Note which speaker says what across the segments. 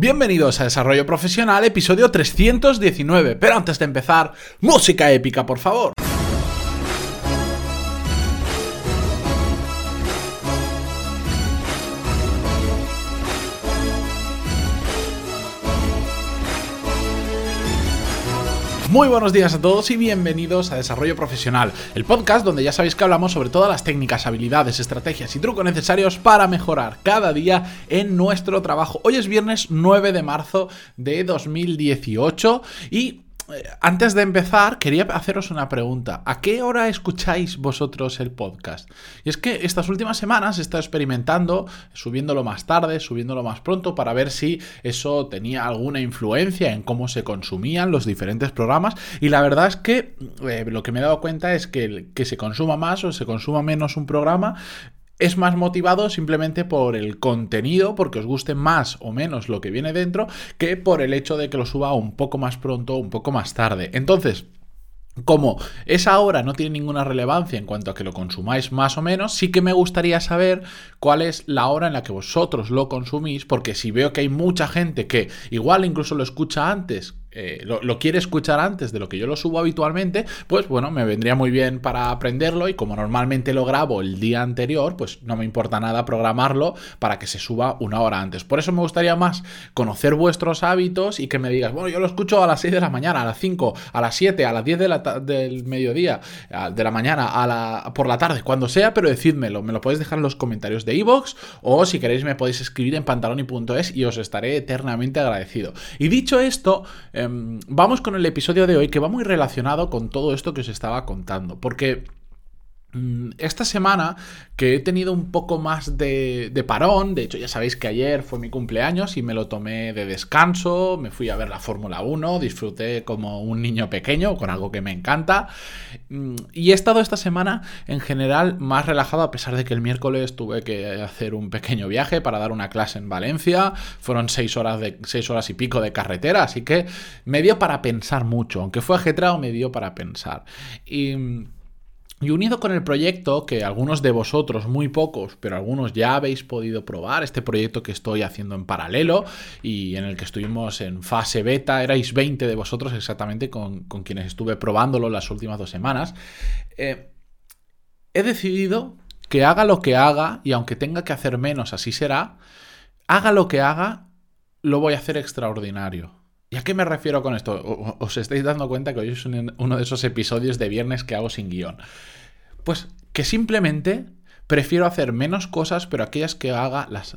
Speaker 1: Bienvenidos a Desarrollo Profesional, episodio 319. Pero antes de empezar, música épica, por favor. Muy buenos días a todos y bienvenidos a Desarrollo Profesional, el podcast donde ya sabéis que hablamos sobre todas las técnicas, habilidades, estrategias y trucos necesarios para mejorar cada día en nuestro trabajo. Hoy es viernes 9 de marzo de 2018 y antes de empezar, quería haceros una pregunta. ¿A qué hora escucháis vosotros el podcast? Y es que estas últimas semanas he estado experimentando, subiéndolo más tarde, subiéndolo más pronto, para ver si eso tenía alguna influencia en cómo se consumían los diferentes programas. Y la verdad es que eh, lo que me he dado cuenta es que que se consuma más o se consuma menos un programa es más motivado simplemente por el contenido, porque os guste más o menos lo que viene dentro, que por el hecho de que lo suba un poco más pronto un poco más tarde. Entonces, como esa hora no tiene ninguna relevancia en cuanto a que lo consumáis más o menos, sí que me gustaría saber cuál es la hora en la que vosotros lo consumís, porque si veo que hay mucha gente que igual incluso lo escucha antes eh, lo, quiere escuchar antes de lo que yo lo subo habitualmente, pues bueno, me vendría muy bien para aprenderlo y como normalmente lo grabo el día anterior, pues no me importa nada programarlo para que se suba una hora antes. Por eso me gustaría más conocer vuestros hábitos y que me digas, bueno, yo lo escucho a las 6 de la mañana, a las 5, a las 7, a las 10 de del mediodía, de la mañana, a la, por la tarde, cuando sea, pero decídmelo, me lo podéis dejar en los comentarios de iVoox o si queréis me podéis escribir en pantaloni.es y os estaré eternamente agradecido. Y dicho esto, Em, vamos con el episodio de hoy que va muy relacionado con todo esto que os estaba contando. Porque esta semana que he tenido un poco más de, parón, de hecho ya sabéis que ayer fue mi cumpleaños y me lo tomé de descanso, me fui a ver la Fórmula 1, disfruté como un niño pequeño con algo que me encanta. Mm, y he estado esta semana en general más relajado a pesar de que el miércoles tuve que hacer un pequeño viaje para dar una clase en Valencia, fueron seis horas, de, seis horas y pico de carretera, así que me dio para pensar mucho, aunque fue ajetrado me dio para pensar. Y y unido con el proyecto que algunos de vosotros, muy pocos, pero algunos ya habéis podido probar, este proyecto que estoy haciendo en paralelo y en el que estuvimos en fase beta, erais 20 de vosotros exactamente con, quienes estuve probándolo las últimas dos semanas, eh, he decidido que haga lo que haga y aunque tenga que hacer menos, así será, haga lo que haga, lo voy a hacer extraordinario. ¿Y a qué me refiero con esto? Os estáis dando cuenta que hoy es uno de esos episodios de viernes que hago sin guion. Pues que simplemente prefiero hacer menos cosas, pero aquellas que haga las eh,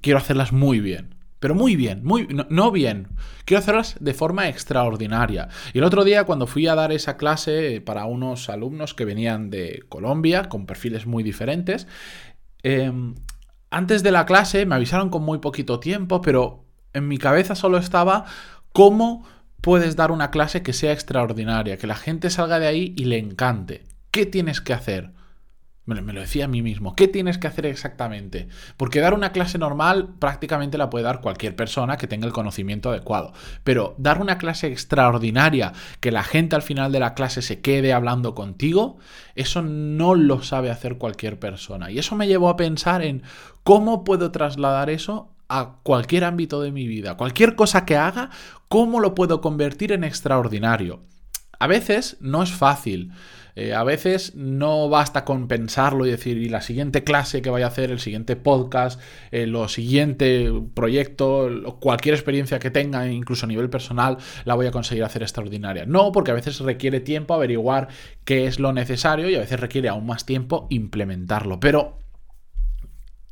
Speaker 1: quiero hacerlas muy bien. Pero muy bien, muy no, bien. Quiero hacerlas de forma extraordinaria. Y el otro día cuando fui a dar esa clase para unos alumnos que venían de Colombia con perfiles muy diferentes, em, antes de la clase me avisaron con muy poquito tiempo, pero en mi cabeza solo estaba ¿Cómo puedes dar una clase que sea extraordinaria, que la gente salga de ahí y le encante? ¿Qué tienes que hacer? Me lo, decía a mí mismo. ¿Qué tienes que hacer exactamente? Porque dar una clase normal prácticamente la puede dar cualquier persona que tenga el conocimiento adecuado. Pero dar una clase extraordinaria, que la gente al final de la clase se quede hablando contigo, eso no lo sabe hacer cualquier persona. Y eso me llevó a pensar en cómo puedo trasladar eso a cualquier ámbito de mi vida. Cualquier cosa que haga, ¿cómo lo puedo convertir en extraordinario? A veces no es fácil. Eh, a veces no basta con pensarlo y decir, y la siguiente clase que vaya a hacer, el siguiente podcast, el lo siguiente proyecto, cualquier experiencia que tenga, incluso a nivel personal, la voy a conseguir hacer extraordinaria. No, porque a veces requiere tiempo averiguar qué es lo necesario y a veces requiere aún más tiempo implementarlo. Pero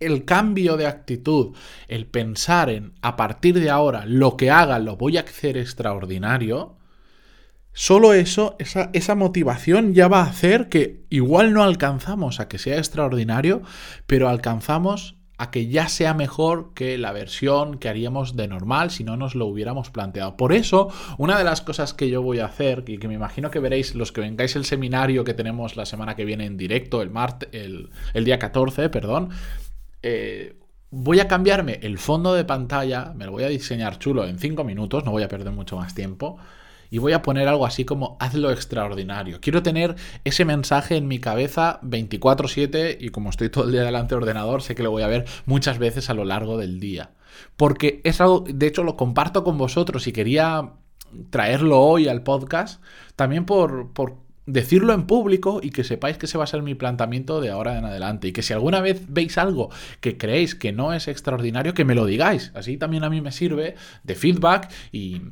Speaker 1: el cambio de actitud, el pensar en a partir de ahora lo que haga lo voy a hacer extraordinario, solo eso, esa, motivación ya va a hacer que igual no alcanzamos a que sea extraordinario, pero alcanzamos a que ya sea mejor que la versión que haríamos de normal si no nos lo hubiéramos planteado. Por eso, una de las cosas que yo voy a hacer, y que me imagino que veréis los que vengáis el seminario que tenemos la semana que viene en directo, el, el, el día 14, perdón, eh, voy a cambiarme el fondo de pantalla, me lo voy a diseñar chulo en 5 minutos, no voy a perder mucho más tiempo, y voy a poner algo así como hazlo extraordinario. Quiero tener ese mensaje en mi cabeza 24/7 y como estoy todo el día delante del ordenador, sé que lo voy a ver muchas veces a lo largo del día. porque es algo, de hecho lo comparto con vosotros y quería traerlo hoy al podcast, también por, por decirlo en público y que sepáis que ese va a ser mi planteamiento de ahora en adelante. Y que si alguna vez veis algo que creéis que no es extraordinario, que me lo digáis. Así también a mí me sirve de feedback y,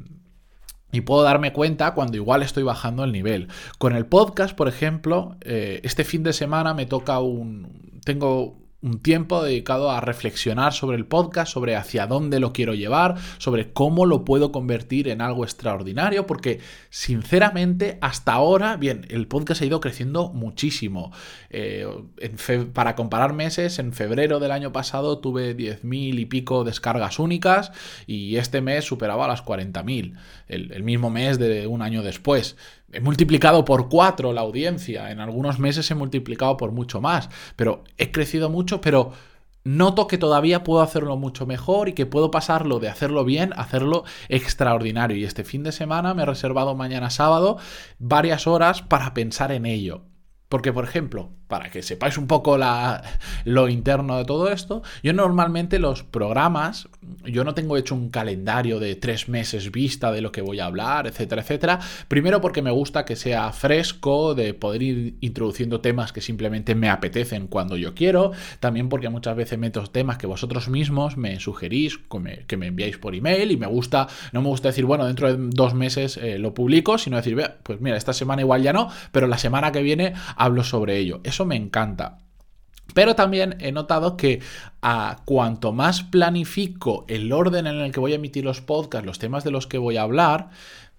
Speaker 1: y puedo darme cuenta cuando igual estoy bajando el nivel. Con el podcast, por ejemplo, eh, este fin de semana me toca un... Tengo un tiempo dedicado a reflexionar sobre el podcast, sobre hacia dónde lo quiero llevar, sobre cómo lo puedo convertir en algo extraordinario, porque sinceramente hasta ahora, bien, el podcast ha ido creciendo muchísimo. Eh, para comparar meses, en febrero del año pasado tuve 10.000 y pico descargas únicas y este mes superaba las 40.000, el, el mismo mes de un año después he multiplicado por cuatro la audiencia, en algunos meses he multiplicado por mucho más, pero he crecido mucho, pero noto que todavía puedo hacerlo mucho mejor y que puedo pasarlo de hacerlo bien a hacerlo extraordinario. Y este fin de semana me he reservado mañana sábado varias horas para pensar en ello. Porque, por ejemplo, para que sepáis un poco la, lo interno de todo esto, yo normalmente los programas, yo no tengo hecho un calendario de tres meses vista de lo que voy a hablar, etcétera, etcétera. Primero porque me gusta que sea fresco, de poder ir introduciendo temas que simplemente me apetecen cuando yo quiero. También porque muchas veces meto temas que vosotros mismos me sugerís, que me, enviáis por email y me gusta, no me gusta decir, bueno, dentro de dos meses eh, lo publico, sino decir, pues mira, esta semana igual ya no, pero la semana que viene hablo sobre ello. Eso me encanta. Pero también he notado que a cuanto más planifico el orden en el que voy a emitir los podcasts, los temas de los que voy a hablar,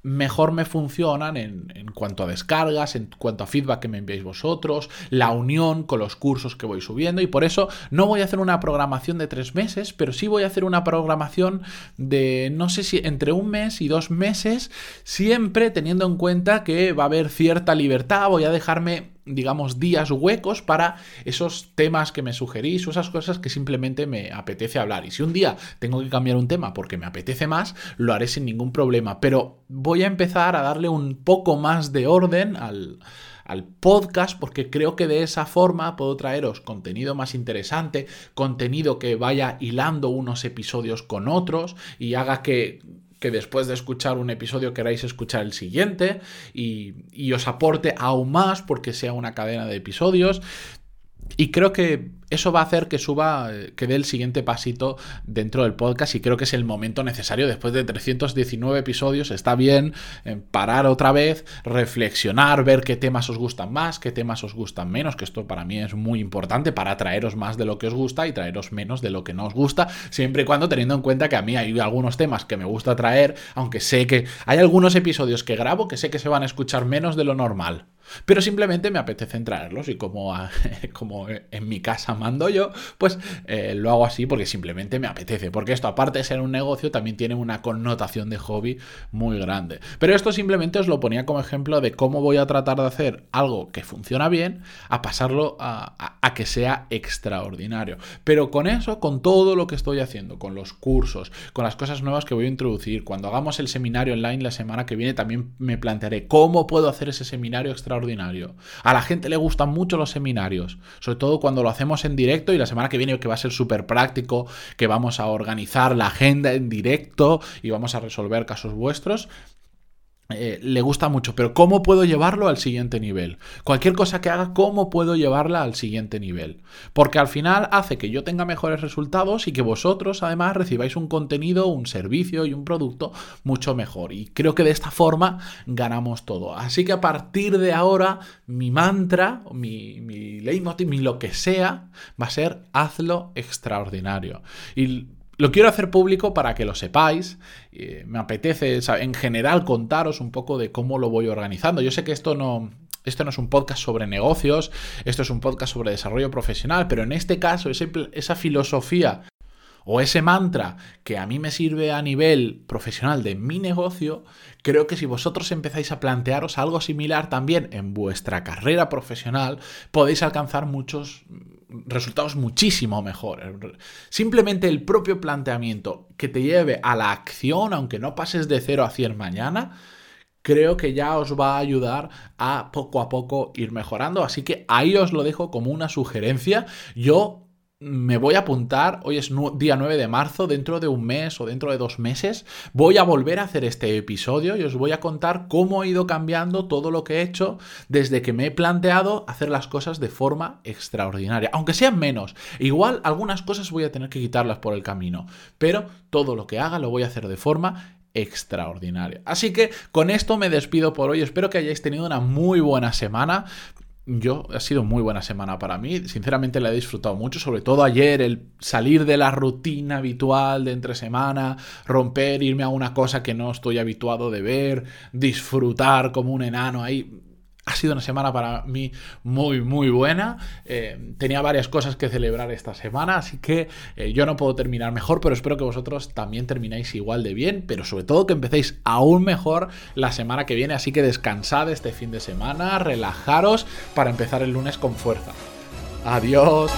Speaker 1: mejor me funcionan en, en, cuanto a descargas, en cuanto a feedback que me enviáis vosotros, la unión con los cursos que voy subiendo y por eso no voy a hacer una programación de tres meses, pero sí voy a hacer una programación de no sé si entre un mes y dos meses, siempre teniendo en cuenta que va a haber cierta libertad, voy a dejarme digamos, días huecos para esos temas que me sugerís o esas cosas que simplemente me apetece hablar. Y si un día tengo que cambiar un tema porque me apetece más, lo haré sin ningún problema. Pero voy a empezar a darle un poco más de orden al, al podcast porque creo que de esa forma puedo traeros contenido más interesante, contenido que vaya hilando unos episodios con otros y haga que que después de escuchar un episodio queráis escuchar el siguiente y, y os aporte aún más porque sea una cadena de episodios. Y creo que eso va a hacer que suba, eh, que dé el siguiente pasito dentro del podcast y creo que es el momento necesario después de 319 episodios. Está bien eh, parar otra vez, reflexionar, ver qué temas os gustan más, qué temas os gustan menos, que esto para mí es muy importante para traeros más de lo que os gusta y traeros menos de lo que no os gusta, siempre y cuando teniendo en cuenta que a mí hay algunos temas que me gusta traer, aunque sé que hay algunos episodios que grabo que sé que se van a escuchar menos de lo normal. Pero simplemente me apetece traerlos y como, como en mi casa mando yo, pues eh, lo hago así porque simplemente me apetece. Porque esto, aparte de ser un negocio, también tiene una connotación de hobby muy grande. Pero esto simplemente os lo ponía como ejemplo de cómo voy a tratar de hacer algo que funciona bien a pasarlo a, a que sea extraordinario. Pero con eso, con todo lo que estoy haciendo, con los cursos, con las cosas nuevas que voy a introducir, cuando hagamos el seminario online la semana que viene, también me plantearé cómo puedo hacer ese seminario extraordinario a la gente le gustan mucho los seminarios, sobre todo cuando lo hacemos en directo y la semana que viene que va a ser súper práctico, que vamos a organizar la agenda en directo y vamos a resolver casos vuestros. Eh, le gusta mucho, pero ¿cómo puedo llevarlo al siguiente nivel? Cualquier cosa que haga, ¿cómo puedo llevarla al siguiente nivel? Porque al final hace que yo tenga mejores resultados y que vosotros además recibáis un contenido, un servicio y un producto mucho mejor. Y creo que de esta forma ganamos todo. Así que a partir de ahora, mi mantra, mi, mi leitmotiv, mi lo que sea, va a ser hazlo extraordinario. Y lo quiero hacer público para que lo sepáis. me apetece en general contaros un poco de cómo lo voy organizando. Yo sé que esto no, esto no es un podcast sobre negocios, esto es un podcast sobre desarrollo profesional, pero en este caso esa filosofía o ese mantra que a mí me sirve a nivel profesional de mi negocio, creo que si vosotros empezáis a plantearos algo similar también en vuestra carrera profesional, podéis alcanzar muchos resultados muchísimo mejores. Simplemente el propio planteamiento que te lleve a la acción, aunque no pases de 0 a 100 mañana, creo que ya os va a ayudar a poco a poco ir mejorando. Así que ahí os lo dejo como una sugerencia. Yo me voy a apuntar, hoy es día 9 de marzo, dentro de un mes o dentro de dos meses, voy a volver a hacer este episodio y os voy a contar cómo he ido cambiando todo lo que he hecho desde que me he planteado hacer las cosas de forma extraordinaria, aunque sean menos. Igual algunas cosas voy a tener que quitarlas por el camino, pero todo lo que haga lo voy a hacer de forma extraordinaria. Así que con esto me despido por hoy. Espero que hayáis tenido una muy buena semana yo ha sido muy buena semana para mí, sinceramente la he disfrutado mucho, sobre todo ayer el salir de la rutina habitual de entre semana, romper, irme a una cosa que no estoy habituado de ver, disfrutar como un enano ahí, ha sido una semana para mí muy, muy buena. Eh, tenía varias cosas que celebrar esta semana, así que eh, yo no puedo terminar mejor, pero espero que vosotros también termináis igual de bien, pero sobre todo que empecéis aún mejor la semana que viene. Así que descansad este fin de semana, relajaros para empezar el lunes con fuerza. Adiós.